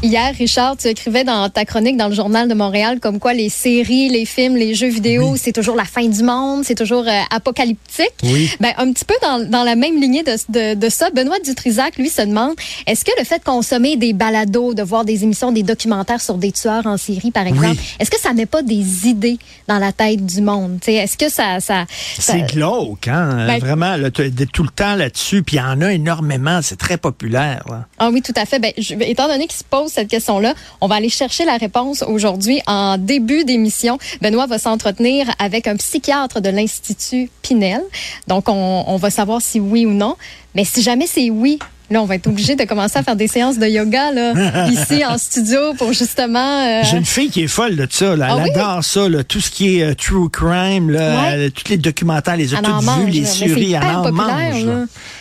Hier, Richard, tu écrivais dans ta chronique dans le journal de Montréal comme quoi les séries, les films, les jeux vidéo, c'est toujours la fin du monde, c'est toujours euh, apocalyptique. Oui. Ben, un petit peu dans, dans la même lignée de, de, de ça, Benoît Dutrisac, lui, se demande, est-ce que le fait de consommer des balados, de voir des émissions, des documentaires sur des tueurs en série, par exemple, Oui. est-ce que ça met pas des idées dans la tête du monde? Est-ce que ça... ça, ça- C'est glauque, hein? Ben- Vraiment, là, tout le temps là-dessus, puis il y en a énormément, c'est très populaire. là. Ah oui, tout à fait. Ben, je- étant donné qu'il se pose cette question-là, on va aller chercher la réponse aujourd'hui en début d'émission. Benoît va s'entretenir avec un psychiatre de l'Institut Pinel. Donc, on, on va savoir si oui ou non. Mais si jamais c'est oui, là, on va être obligé de commencer à faire des séances de yoga là, ici en studio pour justement... euh, J'ai une fille qui est folle de ça, là. Ah elle oui? adore ça, là. tout ce qui est euh, true crime, là, Ouais. tous les documentaires, les a toutes vues, les séries, elle en mange.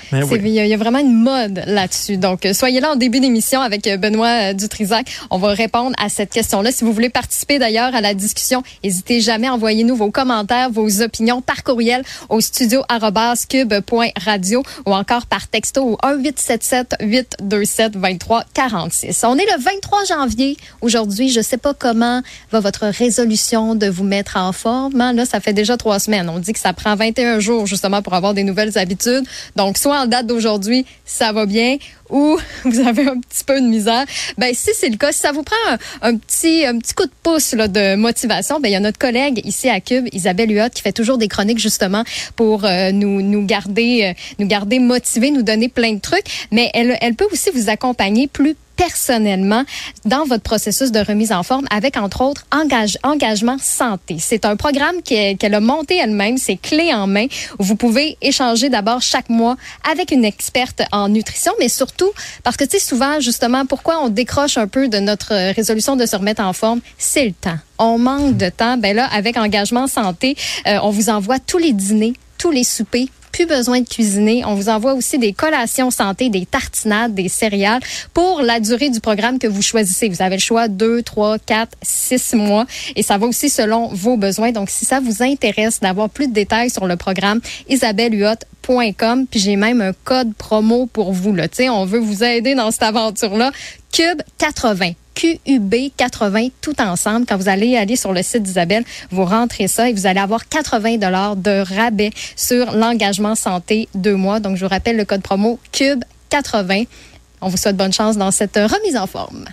C'est- oui. Il y, a- il y a vraiment une mode là-dessus. Donc, euh, soyez là en début d'émission avec Benoît Dutrisac. On va répondre à cette question-là. Si vous voulez participer d'ailleurs à la discussion, n'hésitez jamais à envoyer nous vos commentaires, vos opinions par courriel au studio@cube.radio ou encore par texto au 1-877-827-2346. On est le 23 janvier aujourd'hui. Je sais pas comment va votre résolution de vous mettre en forme. hein. Là, ça fait déjà trois semaines. On dit que ça prend 21 jours justement pour avoir des nouvelles habitudes. Donc, soit en date d'aujourd'hui, ça va bien, ou vous avez un petit peu de misère. Ben, si c'est le cas, si ça vous prend un, un petit, un petit coup de pouce là, de motivation, ben, il y a notre collègue ici à Cube, Isabelle Huot, qui fait toujours des chroniques justement pour euh, nous, nous garder, euh, nous garder motivés, nous donner plein de trucs. Mais elle, elle peut aussi vous accompagner plus personnellement dans votre processus de remise en forme avec, entre autres, engage, engagement santé. C'est un programme qu'elle a monté elle-même, c'est clé en main, vous pouvez échanger d'abord chaque mois avec une experte en nutrition, mais surtout parce que, tu sais, souvent, justement, pourquoi on décroche un peu de notre résolution de se remettre en forme, c'est le temps. On manque de temps. Ben là, avec engagement santé, euh, on vous envoie tous les dîners, tous les soupers besoin de cuisiner. On vous envoie aussi des collations santé, des tartinades, des céréales pour la durée du programme que vous choisissez. Vous avez le choix 2, 3, 4, 6 mois et ça va aussi selon vos besoins. Donc, si ça vous intéresse d'avoir plus de détails sur le programme, isabellehuot.com. Puis j'ai même un code promo pour vous. Là. On veut vous aider dans cette aventure-là. Cube 80. QUB 80 tout ensemble. Quand vous allez aller sur le site d'Isabelle, vous rentrez ça et vous allez avoir 80 dollars de rabais sur l'engagement santé deux mois. Donc, je vous rappelle le code promo CUBE 80. On vous souhaite bonne chance dans cette remise en forme.